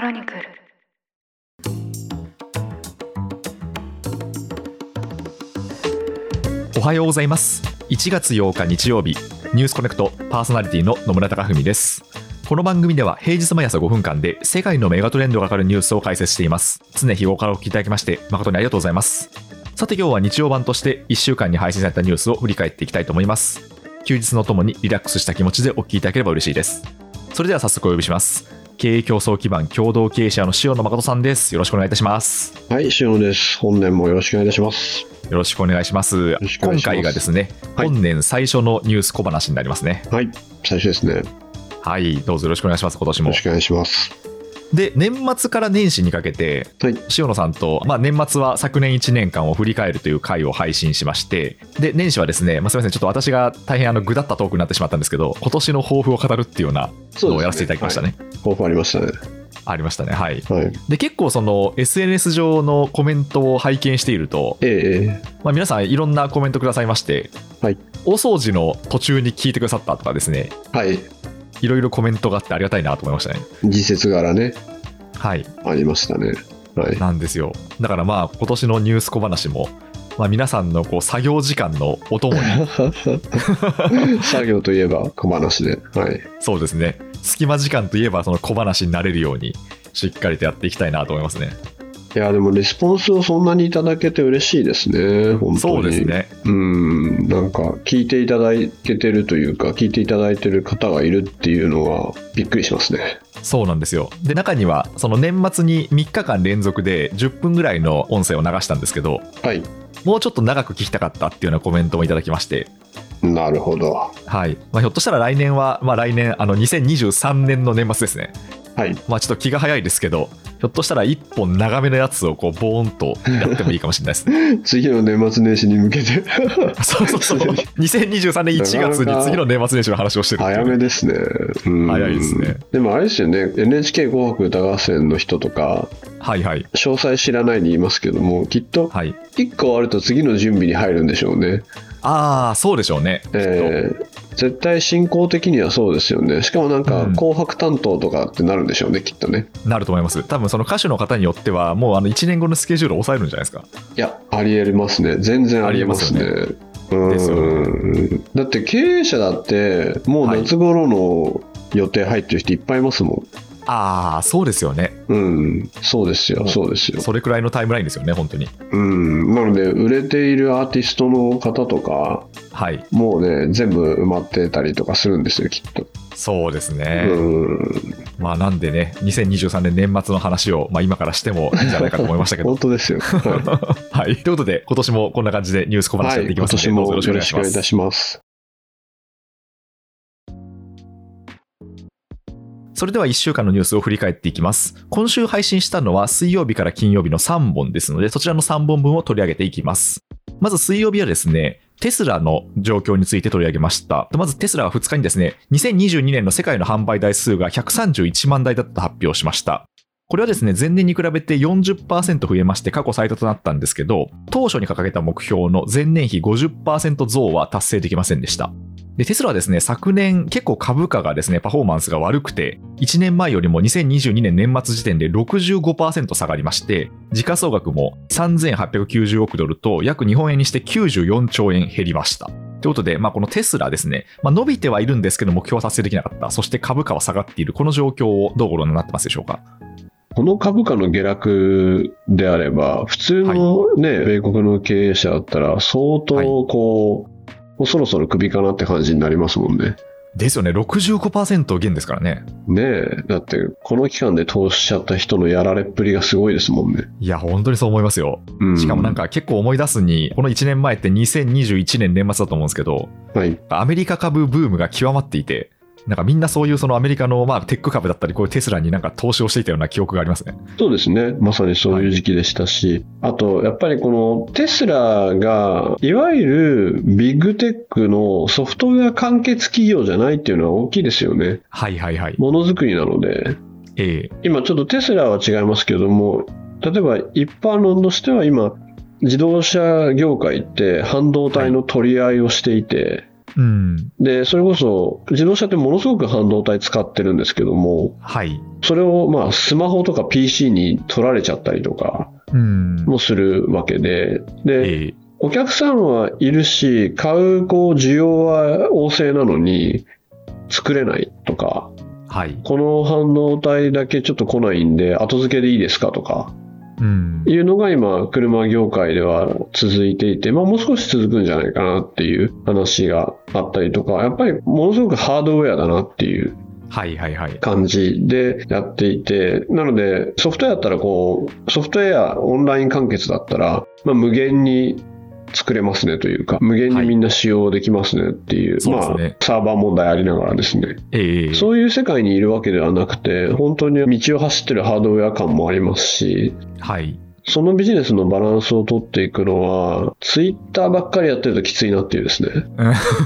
クロニクル。おはようございます。1月8日日曜日。ニュースコネクトパーソナリティの野村貴文です。この番組では平日毎朝5分間で世界のメガトレンドがかかるニュースを解説しています。常日頃からお聞きいただきまして誠にありがとうございます。さて今日は日曜版として1週間に配信されたニュースを振り返っていきたいと思います。休日のともにリラックスした気持ちでお聞きいただければ嬉しいです。それでは早速お呼びします。経営競争基盤共同経営者の塩野誠さんですよろしくお願いいたしますはい、塩野です。本年もよろしくお願いいたします。よろしくお願いしますます回がですね、はい本年最初のニュース小話になりますねはい、最初ですね。よはいどうぞよろしくお願いします今年もろしくお願いします。で年末から年始にかけてはい、塩野さんと、まあ、年末は昨年1年間を振り返るという回を配信しましてで年始はですね、まあ、すみませんちょっと私が大変あのぐだったトークになってしまったんですけど今年の抱負を語るっていうようなのをやらせていただきましたねはい。抱負ありましたね。ありましたねはいはい。で結構その SNS 上のコメントを拝見していると、えええまあ、皆さんいろんなコメントくださいまして、はいお掃除の途中に聞いてくださったとかですねえはい。いろいろコメントがあってありがたいなと思いましたね時節柄ね、はいありましたね。はい。なんですよだからまあ今年のニュース小話も、まあ、皆さんのこう作業時間のお供に 作業といえば小話で。はい。そうですね隙間時間といえばその小話になれるようにしっかりとやっていきたいなと思いますねいや、でもレスポンスをそんなにいただけて嬉しいですね。本当に。そうです。ねうん、なんか聞いていただけてるというか、聞いていただいてる方がいるっていうのはびっくりしますね。そうなんですよで中にはその年末に3日間連続で10分ぐらいの音声を流したんですけどはい。もうちょっと長く聞きたかったっていうようなコメントもいただきましてなるほど。はい、まあ、ひょっとしたら来年は、まあ、来年あの2023年の年末ですねはい。まあちょっと気が早いですけどひょっとしたら1本長めのやつをこうボーンとやってもいいかもしれないですね。次の年末年始に向けて。そうそうそう。2023年1月に次の年末年始の話をしてる早めですね。うん。早いですね。でもあれですよね、NHK 紅白歌合戦の人とか、はいはい。詳細知らないに言いますけども、きっとはい。1個あると次の準備に入るんでしょうね。ああそうでしょうね、えー絶対進行的にはそうですよね。しかもなんかうん紅白担当とかってなるんでしょうね、きっとね。なると思います多分その歌手の方によってはもうあの1年後のスケジュールを抑えるんじゃないですかいや、ありえますね。全然ありえますね。うんだって経営者だってもう夏頃の予定入ってる人いっぱいいますもああそうですよね。ん。うん、そうですよ、そうですよ。それくらいのタイムラインですよね本当に。うん、なので売れているアーティストの方とかはい。もうね全部埋まってたりとかするんですよきっと、そうですね、うん。まあなんでね2023年年末の話を、まあ、今からしてもいいんじゃないかと思いましたけど。本当ですよ。は はい。ということで今年もこんな感じでニュース小い、話やっていきますので、どうぞよろ今年もよろしくお願いいたしますそれでは1週間のニュースを振り返っていきます。今週配信したのは水曜日から金曜日の3本ですので、そちらの3本分を取り上げていきます。まず水曜日はですね、テスラの状況について取り上げました。まずテスラは2日にですね、2022年の世界の販売台数が131万台だったと発表しました。これはですね、前年に比べて40%増えまして過去最多となったんですけど、当初に掲げた目標の前年比50%増は達成できませんでした。で、テスラはですね、昨年結構株価がですね、パフォーマンスが悪くて、1年前よりも2022年年末時点で65%下がりまして、時価総額も3890億ドルと約日本円にして94兆円減りました。ということで、まあ、このテスラですね、まあ、伸びてはいるんですけど、目標は達成できなかった。そして株価は下がっている。この状況をどうご覧になってますでしょうか？この株価の下落であれば普通のね、米国の経営者だったら相当こう、もうそろそろクビかなって感じになりますもんね。ですよね、65%減ですからね。ねえ。だってこの期間で投資しちゃった人のやられっぷりがすごいですもんね、いや、本当にそう思いますよ。うん、しかもなんか結構思い出すに、この1年前って2021年年末だと思うんですけど、はい。アメリカ株ブームが極まっていて、なんかみんなそういうそのアメリカのまあテック株だったり、こういうテスラになんか投資をしていたような記憶がありますね。そうですね。まさにそういう時期でしたし、あと、やっぱりこのテスラが、いわゆるビッグテックのソフトウェア完結企業じゃないっていうのは大きいですよね。はいはいはい。ものづくりなので、ええ今ちょっとテスラは違いますけども、例えば一般論としては今、自動車業界って半導体の取り合いをしていて、うん。で、それこそ自動車ってものすごく半導体使ってるんですけども、はい。それをまあスマホとか PC に取られちゃったりとかうん。もするわけで、で、ええお客さんはいるし、買うこう需要は旺盛なのに作れないとか、はい。この半導体だけちょっと来ないんで後付けでいいですかとかうん。いうのが今車業界では続いていて、まあもう少し続くんじゃないかなっていう話があったりとか、やっぱりものすごくハードウェアだなっていうはいはいはい。感じでやっていて、なのでソフトウェアだったらこう、ソフトウェアオンライン完結だったら、まあ無限に作れますねというか、無限にみんな使用できますねっていう、そうですねまあサーバー問題ありながらですね。ええそういう世界にいるわけではなくて、本当に道を走ってるハードウェア感もありますし、はい。そのビジネスのバランスを取っていくのは、ツイッターばっかりやってるときついなっていうですね。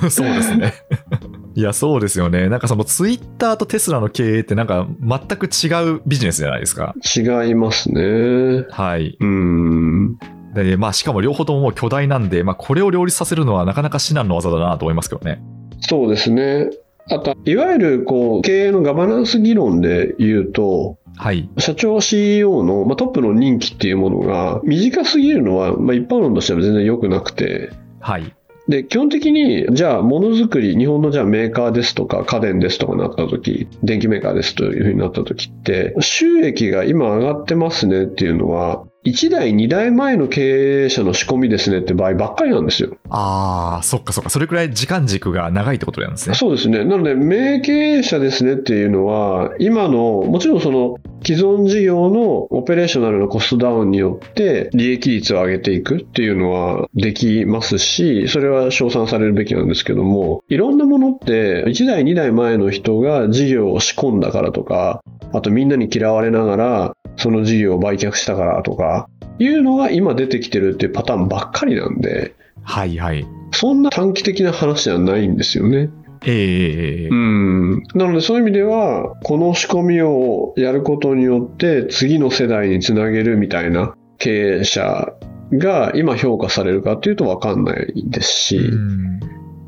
う んそうですね。いや、そうですよね。なんかそのツイッターとテスラの経営ってなんか全く違うビジネスじゃないですか。違いますね。はい。うん。で、まあしかも両方とももう巨大なんで、まあこれを両立させるのはなかなか至難の技だなと思いますけどね。そうですね。あと、いわゆるこう経営のガバナンス議論で言うと、はい。社長 CEO の、まあ、トップの任期っていうものが短すぎるのは、まあ、一般論としては全然良くなくて、はい。で、基本的に、じゃあ、ものづくり、日本のじゃあメーカーですとか、家電ですとかなった時、電気メーカーですというふうになった時って、収益が今上がってますねっていうのは、1代、2代前の経営者の仕込みですねって場合ばっかりなんですよ。ああ、そっかそっか。それくらい時間軸が長いってことなんですね。そうですね。なので、名経営者ですねっていうのは、今の、もちろんその、既存事業のオペレーショナルのコストダウンによって利益率を上げていくっていうのはできますし、それは称賛されるべきなんですけども、いろんなものって1代2代前の人が事業を仕込んだからとか、あとみんなに嫌われながらその事業を売却したからとか、いうのが今出てきてるっていうパターンばっかりなんで、はいはい。そんな短期的な話じゃないんですよね。ええええええうん。なのでそういう意味では、この仕込みをやることによって次の世代につなげるみたいな経営者が今評価されるかっていうと分かんないですし、うん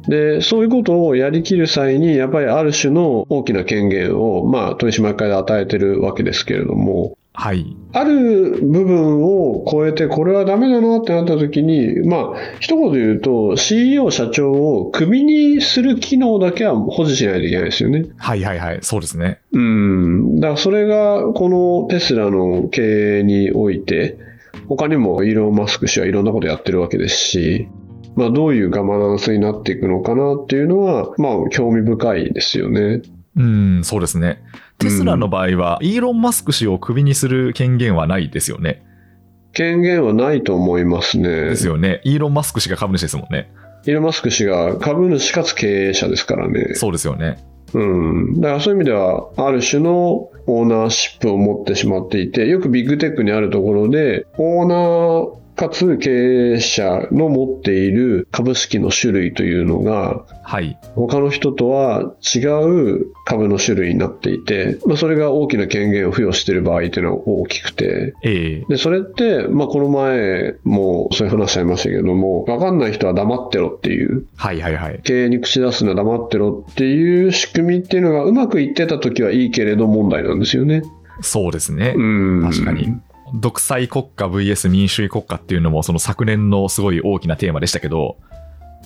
で、そういうことをやりきる際に、やっぱりある種の大きな権限を、まあ、取締役会で与えてるわけですけれども、はい。ある部分を超えて、これはダメだなってなった時に、まあ、一言で言うと、CEO 社長をクビにする機能だけは保持しないといけないですよね。はいはいはい。そうですね。うん。だからそれが、このテスラの経営において、他にもイーロン・マスク氏はいろんなことやってるわけですし、まあ、どういうガバナンスになっていくのかなっていうのは、まあ、興味深いですよね。うん、そうですね。テスラの場合は、イーロン・マスク氏をクビにする権限はないですよね。権限はないと思いますね。ですよね。イーロン・マスク氏が株主ですもんね。イーロン・マスク氏が株主かつ経営者ですからね。そうですよね。うん。だからそういう意味では、ある種のオーナーシップを持ってしまっていて、よくビッグテックにあるところで、オーナーかつ経営者の持っている株式の種類というのが、はい。他の人とは違う株の種類になっていて、まあ、それが大きな権限を付与している場合というのは大きくて、ええで、それって、まあ、この前もそういう話ありましたけれども、わかんない人は黙ってろっていう、はいはいはい。経営に口出すのは黙ってろっていう仕組みっていうのがうまくいってた時はいいけれど問題なんですよね。そうですね。うん。確かに。独裁国家 VS 民主主義国家っていうのも、その昨年のすごい大きなテーマでしたけど、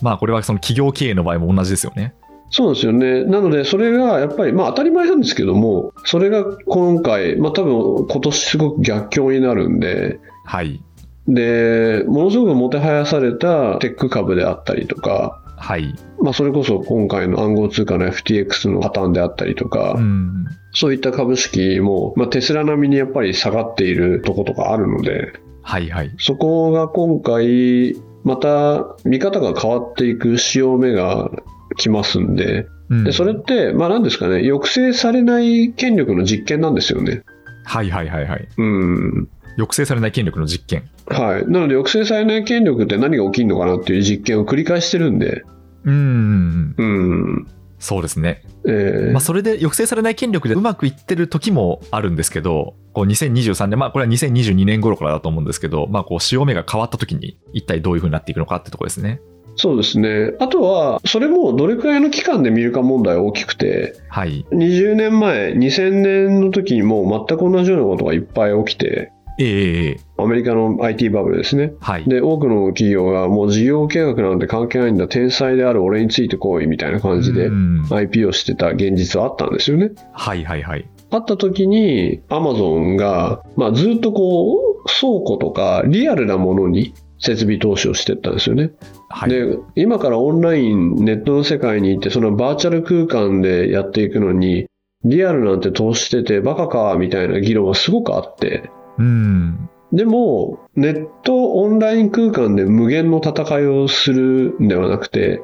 まあこれはその企業経営の場合も同じですよね。そうですよね。なので、それがやっぱり、まあ当たり前なんですけども、それが今回、まあ多分今年すごく逆境になるんで、はい。で、ものすごくもてはやされたテック株であったりとか、はい。まあそれこそ今回の暗号通貨の FTX の破綻であったりとか、うん。そういった株式も、まあテスラ並みにやっぱり下がっているとことかあるので、はいはい。そこが今回、また見方が変わっていく潮目が来ますんで、うんでそれって、まあ何ですかね、抑制されない権力の実験なんですよね。はいはいはいはい。うん。抑制されない権力の実験。はい。なので抑制されない権力って何が起きるのかなっていう実験を繰り返してるんで、うん。うん。そうですね。えーまあ、それで抑制されない権力でうまくいってる時もあるんですけど、こう2023年、まあこれは2022年頃からだと思うんですけど、まあこう潮目が変わった時に一体どういう風になっていくのかってところですね。そうですね。あとは、それもどれくらいの期間で見るか問題大きくて、はい。20年前、2000年の時にもう全く同じようなことがいっぱい起きて、ええええアメリカの IT バブルですね。はい。で、多くの企業がもう事業計画なんて関係ないんだ、天才である俺についてこいみたいな感じでうん IP をしてた現実はあったんですよね。はいはいはい。あった時に、アマゾンが、まあ、ずっとこう、倉庫とかリアルなものに設備投資をしていったんですよね。はい。で、今からオンライン、ネットの世界に行って、そのバーチャル空間でやっていくのに、リアルなんて投資しててバカか、みたいな議論がすごくあって、うん。でも、ネットオンライン空間で無限の戦いをするんではなくて、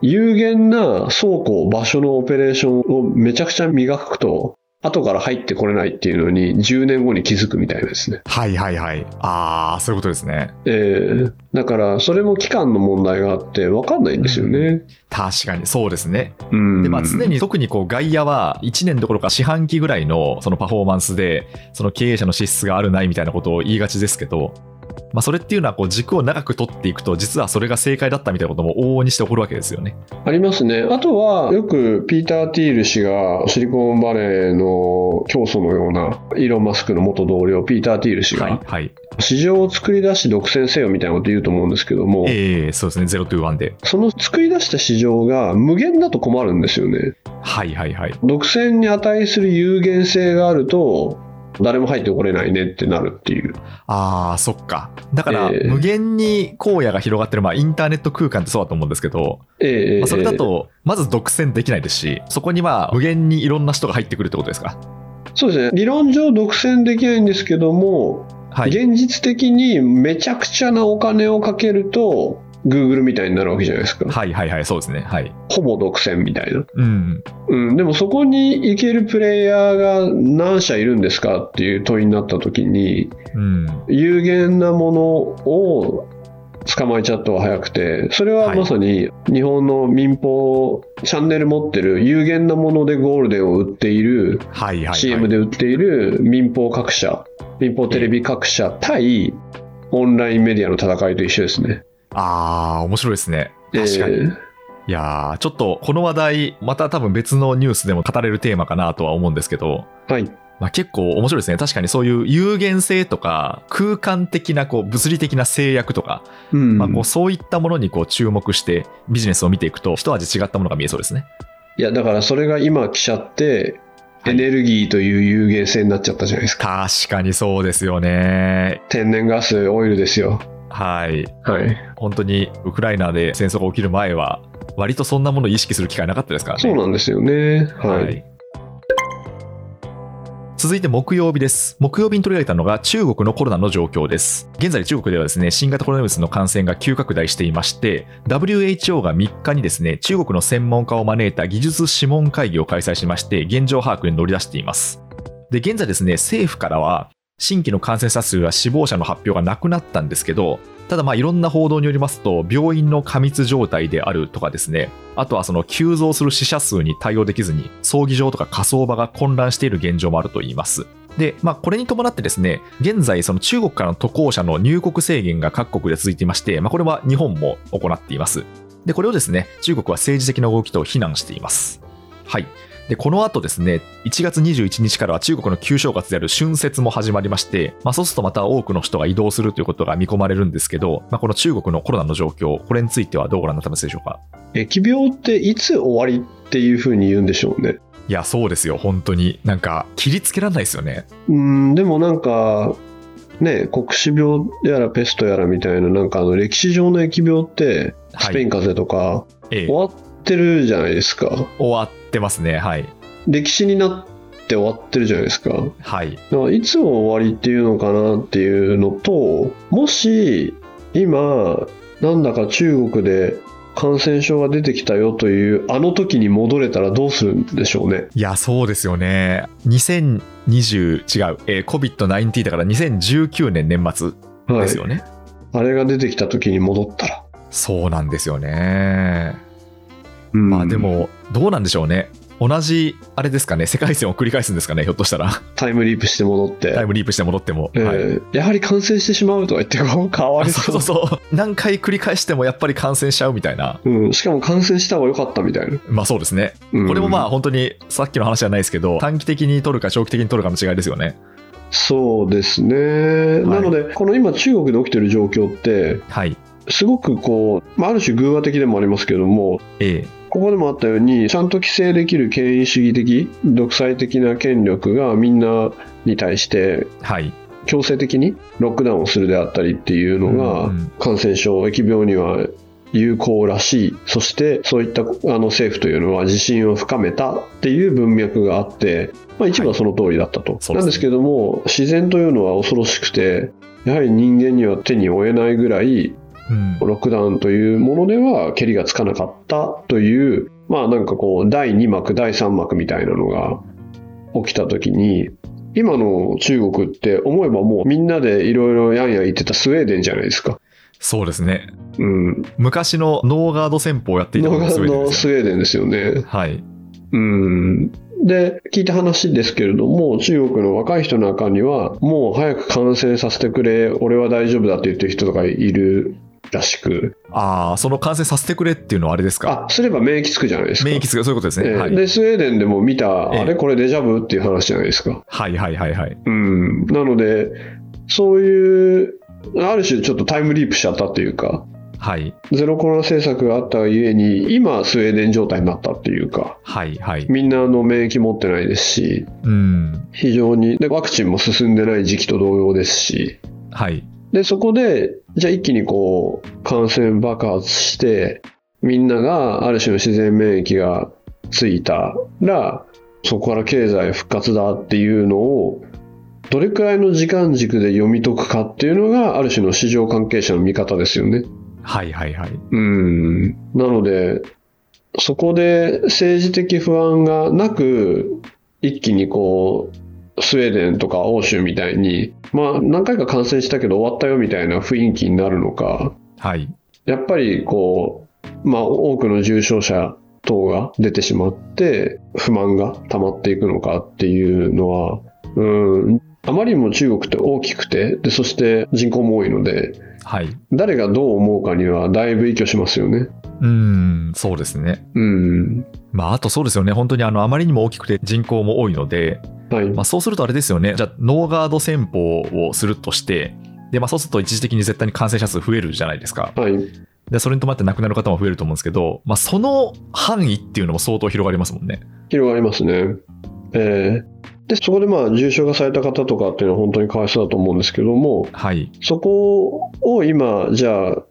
有限な倉庫、場所のオペレーションをめちゃくちゃ磨くと、後から入ってこれないっていうのに10年後に気づくみたいなですね。はいはいはい。ああ、そういうことですね。えー、だから、それも期間の問題があって分かんないんですよね。確かにそうですね。うん。で、まあ、常に特にこう外野は1年どころか四半期ぐらいのそのパフォーマンスで、その経営者の資質があるないみたいなことを言いがちですけど、まあ、それっていうのはこう軸を長く取っていくと、実はそれが正解だったみたいなことも往々にして起こるわけですよね。ありますね。あとは、よくピーター・ティール氏がシリコンバレーの教祖のような、イーロン・マスクの元同僚、ピーター・ティール氏はいが、。はい。市場を作り出し独占せよみたいなこと言うと思うんですけども、ええそうですね。0 to 1で。その作り出した市場が無限だと困るんですよね。はいはいはい。独占に値する有限性があると、誰も入ってこれないねってなるっていう。ああ、そっか。だから、ええ無限に荒野が広がってる、まあ、インターネット空間ってそうだと思うんですけど、ええまあ、それだと、まず独占できないですし、そこにまあ、無限にいろんな人が入ってくるってことですか？そうですね。理論上独占できないんですけども、はい。現実的にめちゃくちゃなお金をかけると、Google みたいになるわけじゃないですか。はいはいはい、そうですね。はい。ほぼ独占みたいな。うん。うん、でもそこに行けるプレイヤーが何社いるんですかっていう問いになった時に、うん。有限なものを捕まえちゃった方が早くて、それはまさに日本の民放、チャンネル持ってる有限なものでゴールデンを売っている、はいはい、はい。CM で売っている民放各社、民放テレビ各社対オンラインメディアの戦いと一緒ですね。ああ、面白いですね。確かに。えーいやー、ちょっとこの話題、また多分別のニュースでも語れるテーマかなとは思うんですけど、はい。まあ、結構面白いですね。確かにそういう有限性とか、空間的なこう物理的な制約とか、うんまあ、こうそういったものにこう注目してビジネスを見ていくと、一味違ったものが見えそうですね。いや、だからそれが今来ちゃって、はいエネルギーという有限性になっちゃったじゃないですか。確かにそうですよね。天然ガス、オイルですよ。はい。はい。本当にウクライナで戦争が起きる前は、割とそんなものを意識する機会なかったですからね。そうなんですよね。はい。続いて木曜日です。木曜日に取り上げたのが中国のコロナの状況です。現在中国ではですね、新型コロナウイルスの感染が急拡大していまして、WHO が3日にですね、中国の専門家を招いた技術諮問会議を開催しまして、現状把握に乗り出しています。で、現在ですね、政府からは、新規の感染者数や死亡者の発表がなくなったんですけど、ただまあいろんな報道によりますと、病院の過密状態であるとかですね、あとはその急増する死者数に対応できずに、葬儀場とか火葬場が混乱している現状もあるといいます。で、まあ、これに伴ってですね、現在、その中国からの渡航者の入国制限が各国で続いていまして、まあ、これは日本も行っています。で、これをですね、中国は政治的な動きと非難しています。はい。で、この後ですね、1月21日からは中国の旧正月である春節も始まりまして、まあ、そうするとまた多くの人が移動するということが見込まれるんですけど、まあ、この中国のコロナの状況、これについてはどうご覧になってますでしょうか？疫病っていつ終わりっていうふうに言うんでしょうね。いや、そうですよ、本当に。なんか、切りつけられないですよね。うん、でもなんか、ね、黒死病やらペストやらみたいな、なんかあの歴史上の疫病って、はいスペイン風邪とか、ええ終わってるじゃないですか。終わってますね、はい。歴史になって終わってるじゃないですか。はい。だからいつ終わりっていうのかなっていうのと、もし今、なんだか中国で感染症が出てきたよというあの時に戻れたらどうするんでしょうね。いや、そうですよね。2020、違う、えー COVID-19 だから2019年年末はいです。よね。あれが出てきた時に戻ったら。そうなんですよね。うんまあで、も、どうなんでしょうね。同じ、あれですかね、世界線を繰り返すんですかね、ひょっとしたら。タイムリープして戻って。タイムリープして戻っても。えーはいやはり感染してしまうとか言って、こう変わありそうそうそう。何回繰り返してもやっぱり感染しちゃうみたいな。うん、しかも感染した方が良かったみたいな。まあそうですね。うんこれもまあ本当にさっきの話じゃないですけど、短期的に取るか長期的に取るかの違いですよね。そうですね。なので、この今中国で起きてる状況って、はい。すごくこう、まあ、ある種偶話的でもありますけども、ええ。ここでもあったように、ちゃんと規制できる権威主義的、独裁的な権力がみんなに対してはい。強制的にロックダウンをするであったりっていうのうんがうん感染症、疫病には有効らしい、そしてそういったあの政府というのは自信を深めたっていう文脈があって、まあ、一部はその通りだったと。そうですねなんですけども、自然というのは恐ろしくて、やはり人間には手に負えないぐらいうん。ロックダウンというものではけりがつかなかったという、まあなんかこう、第2幕、第3幕みたいなのが起きたときに、今の中国って思えばもうみんなでいろいろやんや言ってたスウェーデンじゃないですか。そうですね。うん。昔のノーガード戦法をやっていたのがスウェーデンドですよスウェーデンですよね。はい。うん。で、聞いた話ですけれども、中国の若い人の中には、もう早く感染させてくれ、俺は大丈夫だって言ってる人とかいるらしく、ああ、その感染させてくれっていうのはあれですか？あ、すれば免疫つくじゃないですか。免疫つく、そういうことですね。ええはい。で、スウェーデンでも見た、ええあれこれデジャブっていう話じゃないですか。はいはいはいはい。うん。なので、そういう、ある種ちょっとタイムリープしちゃったっていうか、はい。ゼロコロナ政策があったがゆえに、今スウェーデン状態になったっていうか、はいはい。みんなあの免疫持ってないですし、うん。非常に、で、ワクチンも進んでない時期と同様ですし、はい。で、そこで、じゃあ一気にこう、感染爆発して、みんながある種の自然免疫がついたら、そこから経済復活だっていうのを、どれくらいの時間軸で読み解くかっていうのが、ある種の市場関係者の見方ですよね。はいはいはい。うん。なので、そこで政治的不安がなく、一気にこう、スウェーデンとか欧州みたいに、まあ何回か感染したけど終わったよみたいな雰囲気になるのか、はい。やっぱりこう、まあ多くの重症者等が出てしまって、不満が溜まっていくのかっていうのは、うん、あまりにも中国って大きくて、で、そして人口も多いので、はい。誰がどう思うかにはだいぶ影響しますよね。うん、そうですね。うん。まあ、あとそうですよね。本当にあの、あまりにも大きくて人口も多いので、はい。まあ、そうするとあれですよね。じゃあ、ノーガード戦法をするとして、で、まあ、そうすると一時的に絶対に感染者数増えるじゃないですか。はい。で、それに伴って亡くなる方も増えると思うんですけど、まあ、その範囲っていうのも相当広がりますもんね。広がりますね。えーで、そこでまあ重症化された方とかっていうのは本当にかわいそうだと思うんですけども、はい。そこを今、じゃあ、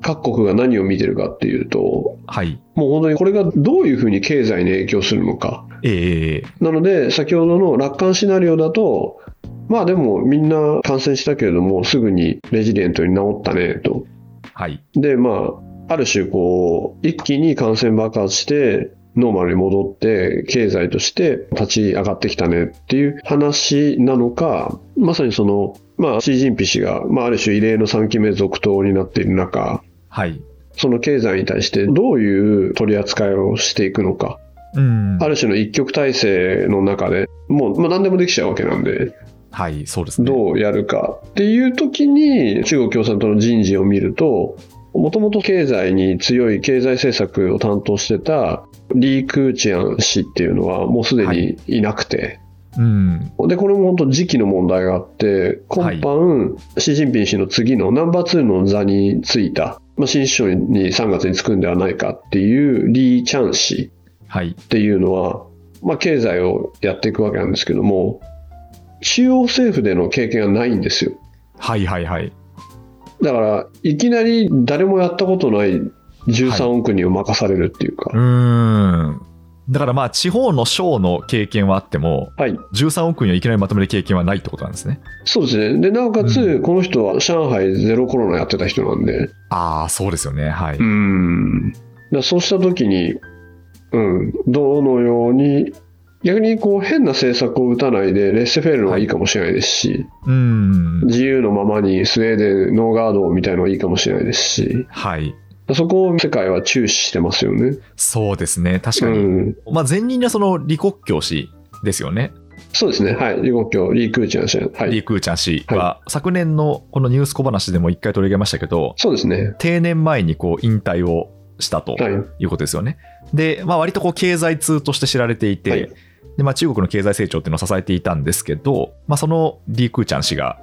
各国が何を見てるかっていうと、はい。もう本当にこれがどういうふうに経済に影響するのか。ええええなので、先ほどの楽観シナリオだと、まあでもみんな感染したけれども、すぐにレジデントに治ったねと。はい。で、まあ、ある種こう、一気に感染爆発して、ノーマルに戻って、経済として立ち上がってきたねっていう話なのか、まさにその、まあ、シー・ジンピ氏が、まあ、ある種異例の3期目続投になっている中、はい。その経済に対してどういう取り扱いをしていくのか、うん。ある種の一極体制の中でもう、まあ、何でもできちゃうわけなんで、はい、そうですね。どうやるかっていう時に中国共産党の人事を見るともともと経済に強い経済政策を担当してたリー・クーチアン氏っていうのはもうすでにいなくて、うん。でこれも本当時期の問題があって今般、習近平氏の次のナンバー2の座についた、まあ、新首相に3月に就くんではないかっていうリー・チャン氏はい。っていうのは、まあ、経済をやっていくわけなんですけども中央政府での経験がないんですよはいはいはい。だから、いきなり誰もやったことない13億人を任されるっていうか、うーん。だからまあ、地方の省の経験はあっても、はい、13億人をいきなりまとめる経験はないってことなんですね。そうですね。で、なおかつ、うこの人は上海ゼロコロナやってた人なんで、ああ、そうですよね。はい。うん。だそうしたときに、うん、どのように、逆にこう変な政策を打たないで、レッセフェールの方がいいかもしれないですし、うん。自由のままにスウェーデンノーガードみたいなのがいいかもしれないですし、はい。そこを世界は注視してますよね。そうですね。確かに。うん。まあ、前任はその李克強氏ですよね。そうですね。はい。李克強、李空チャン氏。はい。李空ちゃん氏は、昨年のこのニュース小話でも一回取り上げましたけど、そうですね。定年前にこう引退をしたとはい。いうことですよね。で、まあ、割とこう経済通として知られていて、はいでまあ、中国の経済成長っていうのを支えていたんですけど、まあ、その李空ちゃん氏が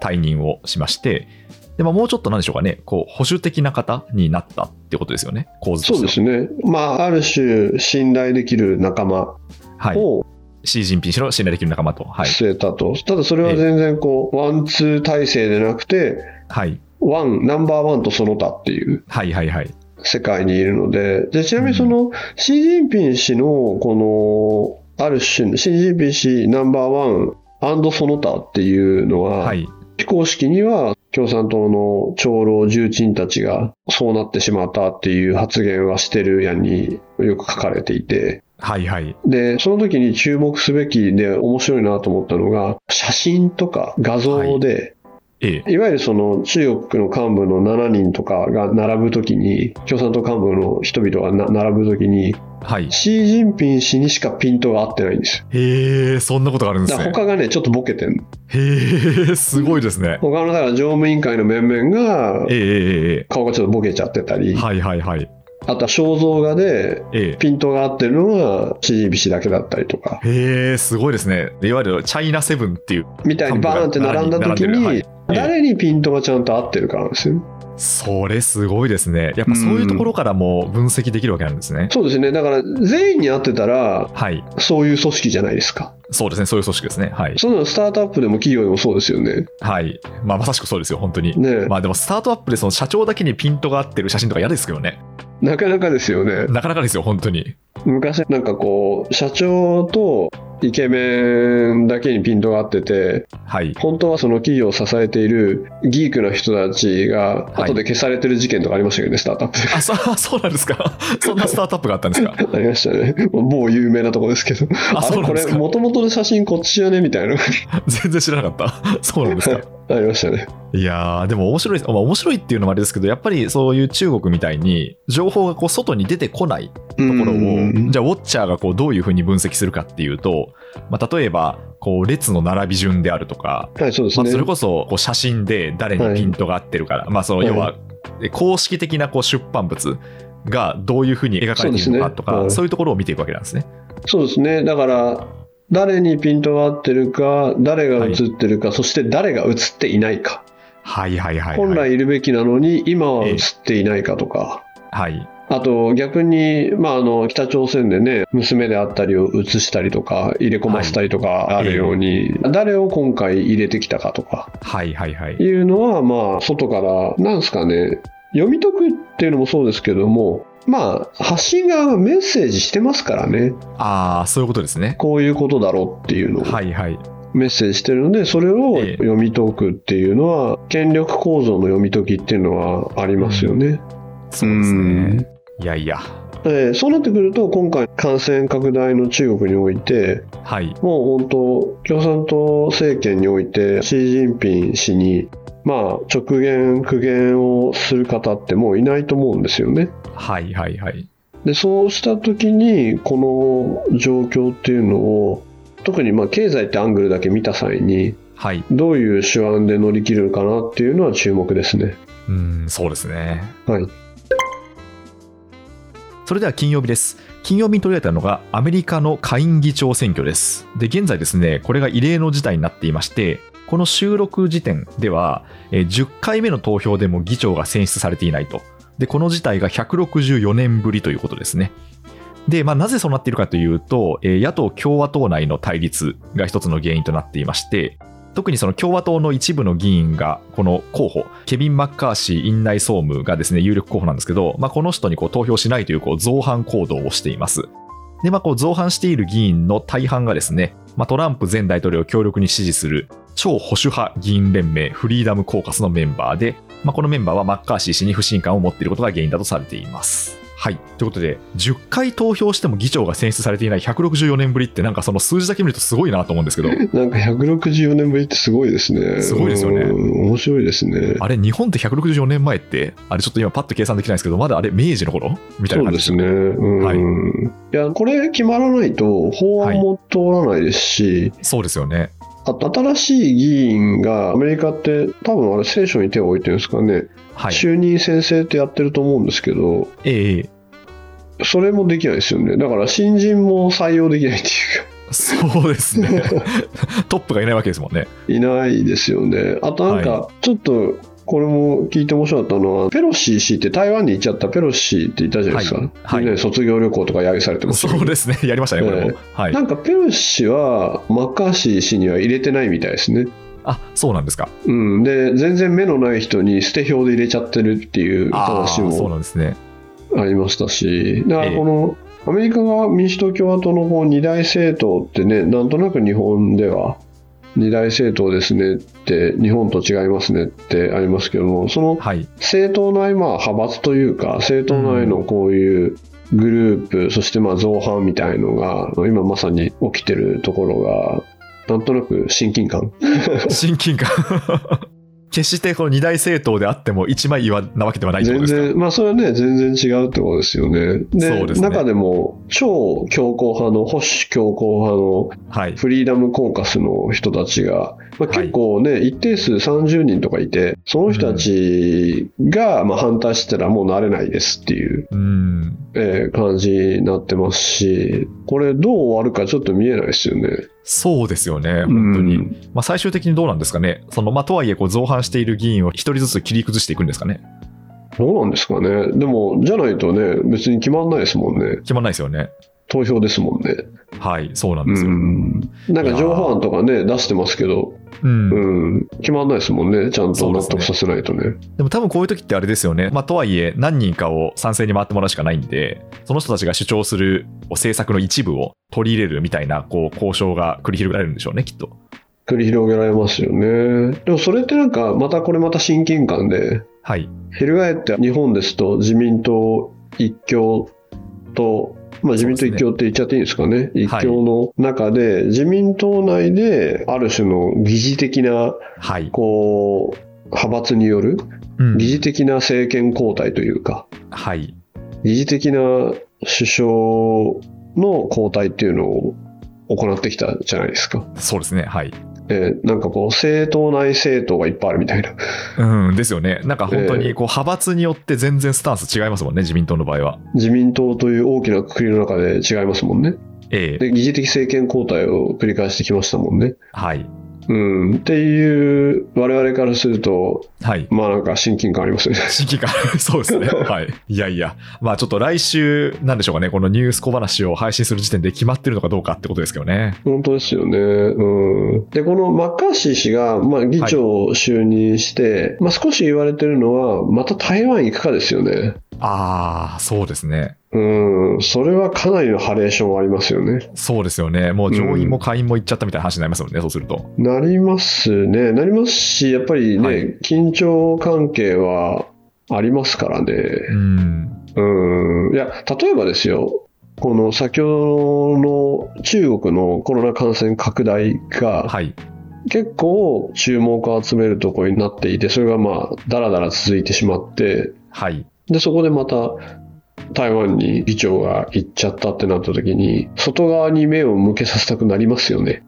退任をしまして、でまあ、もうちょっとなんでしょうかね、こう保守的な方になったってことですよね、構図とそうですね。まあ、ある種、信頼できる仲間はい。をシー・ジンピン氏の信頼できる仲間と。はい。据えたと。ただ、それは全然こう、ワンツー体制でなくて、はい。ワン、ナンバーワンとその他っていうはいはいはい。世界にいるので、でちなみにその、シー・ジンピン氏の、この、ある種の、シー・ジンピン氏ナンバーワンその他っていうのは、はい。非公式には共産党の長老重鎮たちがそうなってしまったっていう発言はしてるやんによく書かれていて、はいはい。で、その時に注目すべきで面白いなと思ったのが、写真とか画像で、ええ。い、わゆるその中国の幹部の7人とかが並ぶときに、共産党幹部の人々がな並ぶときに、はい。シー・ジンピン氏にしかピントが合ってないんですよ。へえ、そんなことがあるんですね。他がね、ちょっとボケてんの。へえ、すごいですね。他のだから常務委員会の面々がえ顔がちょっとボケちゃってたりえ。、はいはいはい。あとは肖像画でええ。ピントが合ってるのがシー・ジンピン氏だけだったりとか、へえ、すごいですね。いわゆるチャイナセブンっていう。みたいにバーンって並んだ時に誰にピントがちゃんと合ってるかなんですよ。それすごいですね。やっぱそういうところからも分析できるわけなんですね。そうですね。だから全員に合ってたら、はい。そういう組織じゃないですか。そうですね。そういう組織ですね。はい。そのスタートアップでも企業でもそうですよね。はい。まあ、まさしくそうですよ。本当に。ねえまあでも、スタートアップでその社長だけにピントが合ってる写真とか嫌ですけどね。なかなかですよね。なかなかですよ、本当に。昔なんかこう、社長とイケメンだけにピントが合ってて、はい。本当はその企業を支えているギークな人たちがはい後で消されてる事件とかありましたよね、スタートアップで。あ、そ そうなんですか？そんなスタートアップがあったんですか？ありましたね。某有名なとこですけど。ああれこれ、そうなんですか？もともとの写真こっちじゃねみたいな。全然知らなかった。そうなんですか？ありましたね。いやー、でも面白い。まあ、面白いっていうのもあれですけど、やっぱりそういう中国みたいに、情報がこう外に出てこないとところを、じゃあウォッチャーがこうどういうふうに分析するかっていうと、まあ、例えば、こう列の並び順であるとか、はい、そうですまあ、ね。それこそこう写真で誰にピントが合ってるから、まあその要は公式的なこう出版物がどういうふうに描かれているのかとか、そう,、ねはいいうところを見ていくわけなんですね。そうですね。だから、誰にピントが合ってるか、誰が映ってるか、そして誰が映っていないか。はいはいはい、はい。本来いるべきなのに、今は映っていないかとか。はい。あと逆に、まあ、あの北朝鮮でね、娘であったりを映したりとか、入れ込ませたりとかあるように、誰を今回入れてきたかとかはいはいはい。いうのは、まあ、外から、なんですかね、読み解くっていうのもそうですけども、まあ、発信側がメッセージしてますからね、ああ、そういうことですね。こういうことだろうっていうのをはいはい。メッセージしてるので、それをええ読み解くっていうのは、権力構造の読み解きっていうのはありますよね。そうですね。いやいや。えーそうなってくると、今回、感染拡大の中国において、はい。もう本当、共産党政権において、シー・ジンピン氏に、まあ、直言、苦言をする方ってもういないと思うんですよね。はいはいはい。で、そうした時に、この状況っていうのを、特にまあ経済ってアングルだけ見た際に、はい。どういう手腕で乗り切るかなっていうのは注目ですね。うん、そうですね。はい。それでは金曜日です。金曜日に取り上げたのがアメリカの下院議長選挙です。で、現在ですね、これが異例の事態になっていまして、この収録時点では、えー10回目の投票でも議長が選出されていないと。で、この事態が164年ぶりということですね。で、まあ、なぜそうなっているかというと、えー野党・共和党内の対立が一つの原因となっていまして、特にその共和党の一部の議員が、この候補、ケビン・マッカーシー院内総務がですね、有力候補なんですけど、まあ、この人にこう投票しないというこう造反行動をしています。で、まあ、こう造反している議員の大半がですね、まあ、トランプ前大統領を強力に支持する超保守派議員連盟フリーダムコーカスのメンバーで、まあ、このメンバーはマッカーシー氏に不信感を持っていることが原因だとされています。はい。ということで、10回投票しても議長が選出されていない164年ぶりって、なんかその数字だけ見るとすごいなと思うんですけど、なんか164年ぶりってすごいですね。すごいですよねうん面白いですね。あれ、日本って164年前って、あれちょっと今パッと計算できないですけど、まだあれ明治の頃？みたいな感じそうですね。うん。はいい、や、これ決まらないと法案も通らないですし、そうですよね。新しい議員がアメリカって多分あれ聖書に手を置いてるんですかね、はい。就任宣誓ってやってると思うんですけど、ええそれもできないですよね。だから新人も採用できないっていうそうですね。トップがいないわけですもんね。か、いないですよね。あとなんはか、ちょっと、これも聞いて面白かったのは、ペロシ氏って台湾に行っちゃったペロシっていたじゃないですか。はいはい卒業旅行とか揶揄されてますそうですね。やりましたね、これも。ええはいな。んかペロシ氏はマッカーシー氏には入れてないみたいですね。あ、そうなんですか。うん、で全然目のない人に捨て票で入れちゃってるっていう話も。ありましたし、だかええらこのアメリカが民主党、共和党のこう二大政党ってね、なんとなく日本では二大政党ですねって、日本と違いますねってありますけども、そのはい。政党内、まあ派閥というか、政党内のこういうグループ、そしてまあ造反みたいのが、今まさに起きてるところが、なんとなく親近感。親近感。決してこの二大政党であっても一枚岩なわけではない。全然、まあそれはね、全然違うってことですよね。で、そうですね中でも超強硬派の、保守強硬派のはい。フリーダムコーカスの人たちが、まあ、はい結構ね、一定数30人とかいて、その人たちがまあ反対したらもうなれないですっていう、うん。えー感じになってますし、これどう終わるかちょっと見えないですよね。そうですよね、本当に。うんまあ、最終的にどうなんですかね。その、まあ、とはいえ、こう、造反している議員を一人ずつ切り崩していくんですかね。どうなんですかね。でも、じゃないとね、別に決まんないですもんね。決まんないですよね。投票ですもんね。はい、そうなんうですよ。ん。なんか情報案とかね、出してますけど、うん。うん。決まんないですもんね。ちゃんと納得させないとね。でも多分こういう時ってあれですよね。まあ、とはいえ、何人かを賛成に回ってもらうしかないんで、その人たちが主張する政策の一部を取り入れるみたいな、こう、交渉が繰り広げられるんでしょうね、きっと。繰り広げられますよね。でもそれってなんか、またこれまた親近感で、はい。翻って日本ですと自民党一強と、まあ、自民党一強って言っちゃっていいんですかね。一強の中で、自民党内である種の疑似的な、はい。こう、派閥によるうん疑似的な政権交代というか、はい。疑似的な首相の交代っていうのを行ってきたじゃないですか。そうですね。はい。えーなんかこう、政党内政党がいっぱいあるみたいな。うん、ですよね。なんか本当に、こう、派閥によって全然スタンス違いますもんね、自民党の場合は。自民党という大きな括りの中で違いますもんね。ええで、疑似的政権交代を繰り返してきましたもんね。はい。うん。っていう、我々からすると、はい。まあなんか親近感ありますよね。新規感、そうですね。はい。いやいや、まあちょっと来週、なんでしょうかね、このニュース小話を配信する時点で決まってるのかどうかってことですけどね。本当ですよね。うん。で、このマッカーシー氏が、まあ議長を就任して、まあ少し言われてるのは、また台湾行くかですよね。ああ、そうですね。うん。それはかなりのハレーションありますよね。そうですよね。もう上院も下院も行っちゃったみたいな話になりますもんね、そうすると。なりますね。なりますし、やっぱりね、はい緊張関係はありますからね。うん。うん。いや、例えばですよ、この先ほどの中国のコロナ感染拡大がはい。結構注目を集めるところになっていて、それがまあ、だらだら続いてしまって、はい。で、そこでまた台湾に議長が行っちゃったってなった時に、外側に目を向けさせたくなりますよね。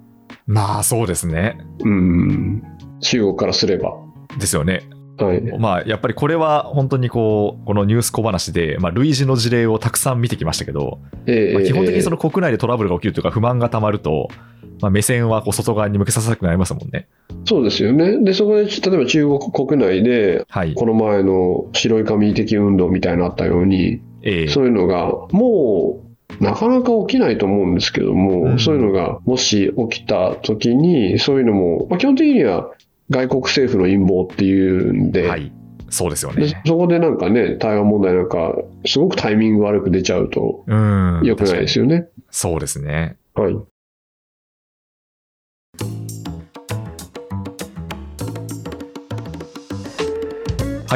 まあそうですね。うん。中国からすれば。ですよね。はい。まあやっぱりこれは本当にこう、このニュース小話で、まあ類似の事例をたくさん見てきましたけど、ええまあ基本的にその国内でトラブルが起きるというか不満がたまると、まあ、目線はこう外側に向けさせたくなりますもんね。そうですよね。で、そこで、例えば中国国内で、はい。この前の白い紙的運動みたいなのあったように、ええそういうのが、もう、なかなか起きないと思うんですけども、うんそういうのがもし起きた時に、そういうのも、まあ、基本的には外国政府の陰謀っていうんで、はい。そうですよでね。そこでなんかね、台湾問題なんか、すごくタイミング悪く出ちゃうとうん。良くないですよね。そうですね。はい。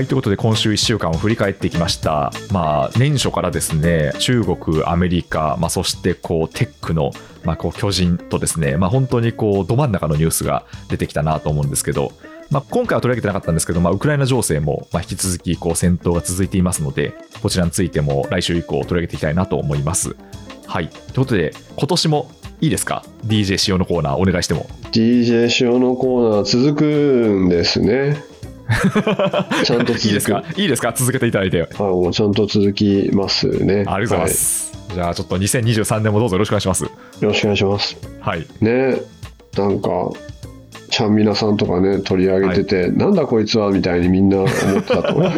はい、ということで今週1週間を振り返ってきました。まあ、年初からですね、中国、アメリカ、まあ、そしてこうテックの、まあ、こう巨人とですね、まあ、本当にこうど真ん中のニュースが出てきたなと思うんですけど、まあ、今回は取り上げてなかったんですけど、まあ、ウクライナ情勢もまあ引き続きこう戦闘が続いていますので、こちらについても来週以降取り上げていきたいなと思います。はい、ということで、今年もいいですか ?DJ 仕様のコーナーお願いしても。DJ 塩のコーナー続くんですね。ちゃんと続く。いいですか？いいですか？続けていただいて。はい、もうちゃんと続きますね。ありがとうございます。じゃあちょっと2023年もどうぞよろしくお願いします。はい。よろしくお願いします。はい。ね、なんか、ちゃんみなさんとかね、取り上げてて、なんだこいつはみたいにみんな思ってたと。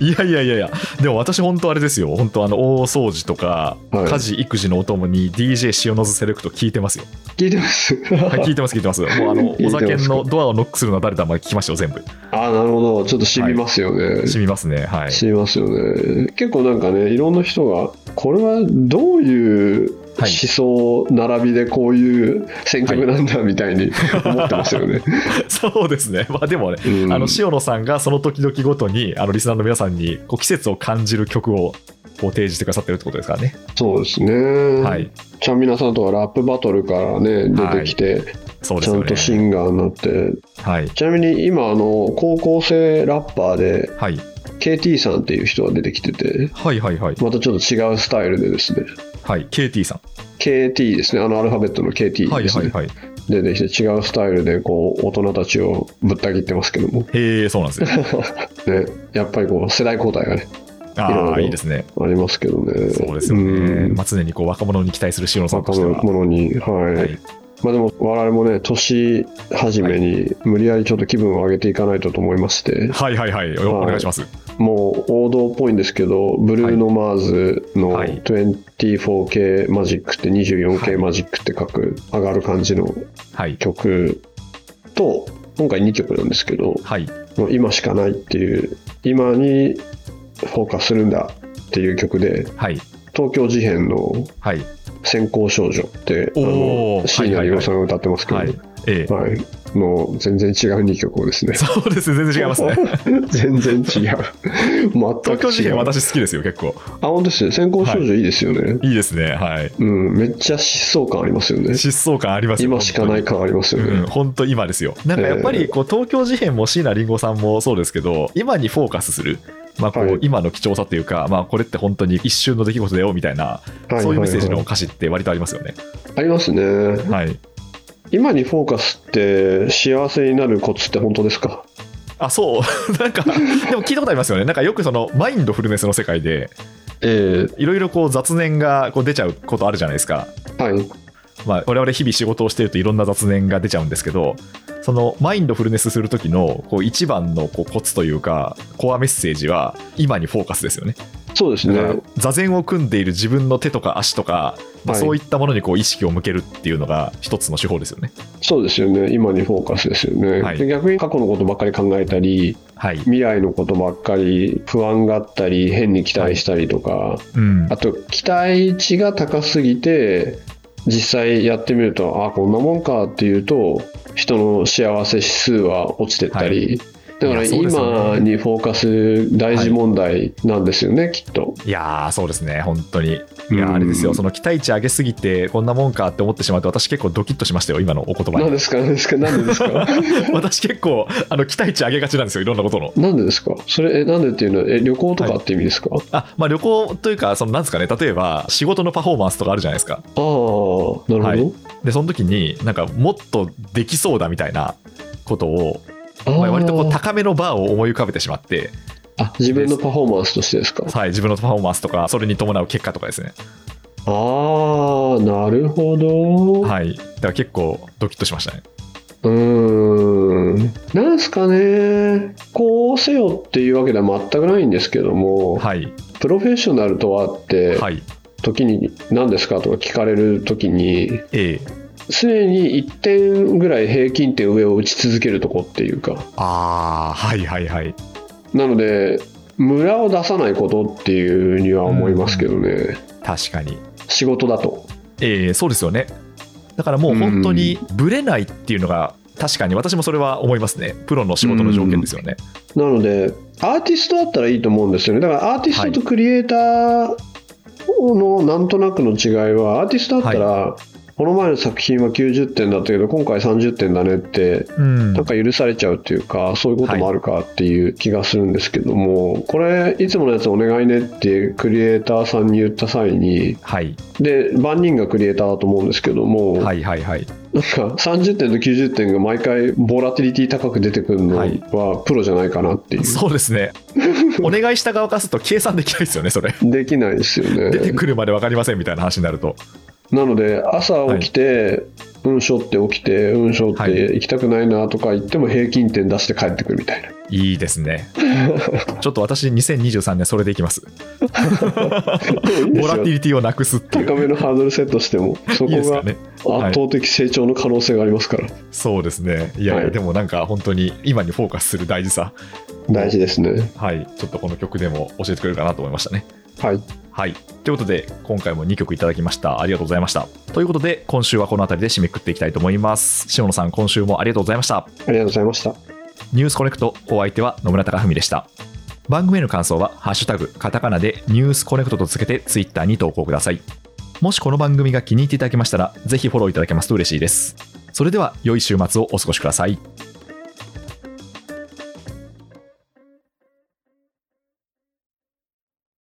いやいやいやいや、でも私本当あれですよ。本当あの大掃除とか、はい家事育児のお供に DJ 塩のずセレクト聞いてますよ。聞いてます。はい、聞いてます聞いてます。もうあのお酒のドアをノックするのは誰だ？まで聞きましたよ全部。あなるほど。ちょっと染みますよね。染みますね。はい。染みますよね。結構なんかね、いろんな人が、これはどういう思はい想並びでこういう選曲なんだみたいに思ってますよね。そうですね。まあでもね、うんあの塩野さんがその時々ごとにあのリスナーの皆さんにこう季節を感じる曲をこう提示してくださってるってことですからね。そうですね。はい。ちゃんみなさんとかラップバトルからね、出てきて、ちゃんそうですよね。とシンガーになって、はい。ちなみに今、あの、高校生ラッパーで、はい。KT さんっていう人が出てきてて、はいはいはい。またちょっと違うスタイルでですね、はい。KT さん。KT ですね、あのアルファベットの KT はいですね、はいはい。出てきて違うスタイルでこう大人たちをぶった切ってますけども、へえ、そうなんですね。ね、やっぱりこう世代交代がね、ああ、いろいいですね。ありますけどね。そうですよね。うんまあ、常にこう若者に期待する塩野さんと若しては。者に、はい。はい。まあでも我々もね、年始めに無理やりちょっと気分を上げていかないとと思いまして、はいはいはい。おお願いします。もう王道っぽいんですけど、ブルーノ・マーズのはい 24K マジックってはい 24K マジックって書く上がる感じのはい。曲と、今回2曲なんですけど、はい。今しかないっていう、今にフォーカスするんだっていう曲で、はい。東京事変のはい。先行少女って、あの、椎名林檎さんが歌ってますけど、はい。ええ。はい、の全然違う2曲をですね、そうですね。全然違いますね。全然違う。全く違う。東京事変私好きですよ、結構。あ、本当ですね。先行少女いいですよね。いいですね。はい。うん、めっちゃ疾走感ありますよね。疾走感ありますよ今しかない感ありますよね。うん、本当今ですよ。なんかやっぱりこう東京事変も椎名林檎さんもそうですけど、今にフォーカスする。まあこうはい今の貴重さというか、まあ、これって本当に一瞬の出来事だよみたいな、はいそういうメッセージの歌詞って割とありますよね。ありますね。はい、今にフォーカスって幸せになるコツって本当ですか？あそう なんかでも聞いたことありますよね。なんかよくそのマインドフルネスの世界でえいろいろこう雑念がこう出ちゃうことあるじゃないですか。えはい。まあ、我々日々仕事をしているといろんな雑念が出ちゃうんですけどそのマインドフルネスする時のこう一番のこうコツというかコアメッセージは今にフォーカスですよねそうですね。座禅を組んでいる自分の手とか足とか、まあはいそういったものにこう意識を向けるっていうのが一つの手法ですよねそうですよね。今にフォーカスですよね。はいで逆に過去のことばっかり考えたり、はい、未来のことばっかり不安があったり、変に期待したりとか、うんあと期待値が高すぎて、実際やってみると、あこんなもんかっていうと、人の幸せ指数は落ちてったり、だから今にフォーカス大事問題なんですよね、きっと。いやーそうですね本当に。いやあれですよ。その期待値上げすぎてこんなもんかって思ってしまうと私結構ドキッとしましたよ今のお言葉に。何ですか？何ですか？何でですか？私結構あの期待値上げがちなんですよいろんなことの。なんでですか？それ、え、なんでっていうの？は、え、旅行とかって意味ですか、あまあ旅行というかそのなんですかね例えば仕事のパフォーマンスとかあるじゃないですか。ああ、なるほど。はい。でその時になんかもっとできそうだみたいなことを、割とこう高めのバーを思い浮かべてしまって、あ、自分のパフォーマンスとしてですか？はい、自分のパフォーマンスとかそれに伴う結果とかですね、ああ、なるほど。はい、だから結構ドキッとしましたね。うーん。なんすかね。こうせよっていうわけでは全くないんですけども、はい。プロフェッショナルとはって、はい。時に何ですかとか聞かれる時に、ええ常に1点ぐらい平均点上を打ち続けるとこっていうか。ああはいはいはいなので、ムラを出さないことっていうには思いますけどね。確かに仕事だと。ええそうですよねだからもう本当にブレないっていうのが確かに私もそれは思いますね。プロの仕事の条件ですよね。なので、アーティストだったらいいと思うんですよね。だからアーティストとクリエイターのなんとなくの違いは、アーティストだったら、この前の作品は90点だったけど、今回30点だねって、うんなんか許されちゃうっていうか、そういうこともあるかっていう気がするんですけども、これ、いつものやつお願いねってクリエイターさんに言った際に、はい。で、万人がクリエイターだと思うんですけども、はいはいはい。なんか30点と90点が毎回ボラティリティ高く出てくるのはいはプロじゃないかなっていう。そうですね。お願いした側からすると計算できないですよね、それ。できないですよ出てね。くるまで分かりませんみたいな話になると。なので、朝起きて、うんしょって起きて、うんしょっはいて行きたくないなとか言っても平均点出して帰ってくるみたいな。いいですね。ちょっと私、2023年それでいきます。ボラティリティをなくすっていう。高めのハードルセットしても、そこが。圧倒的成長の可能性がありますから、そうですね。いやいや、はいでもなんか本当に今にフォーカスする大事さ、大事ですね。はい、ちょっとこの曲でも教えてくれるかなと思いましたね。はい。はい。ということで、今回も2曲いただきました。ありがとうございました。ということで、今週はこの辺りで締めくくっていきたいと思います。塩野さん、今週もありがとうございました。ありがとうございました。ニュースコネクト、お相手は野村貴文でした。番組への感想は、ハッシュタグ、カタカナでニュースコネクトとつけてツイッターに投稿ください。もしこの番組が気に入っていただけましたら、ぜひフォローいただけますと嬉しいです。それでは、良い週末をお過ごしください。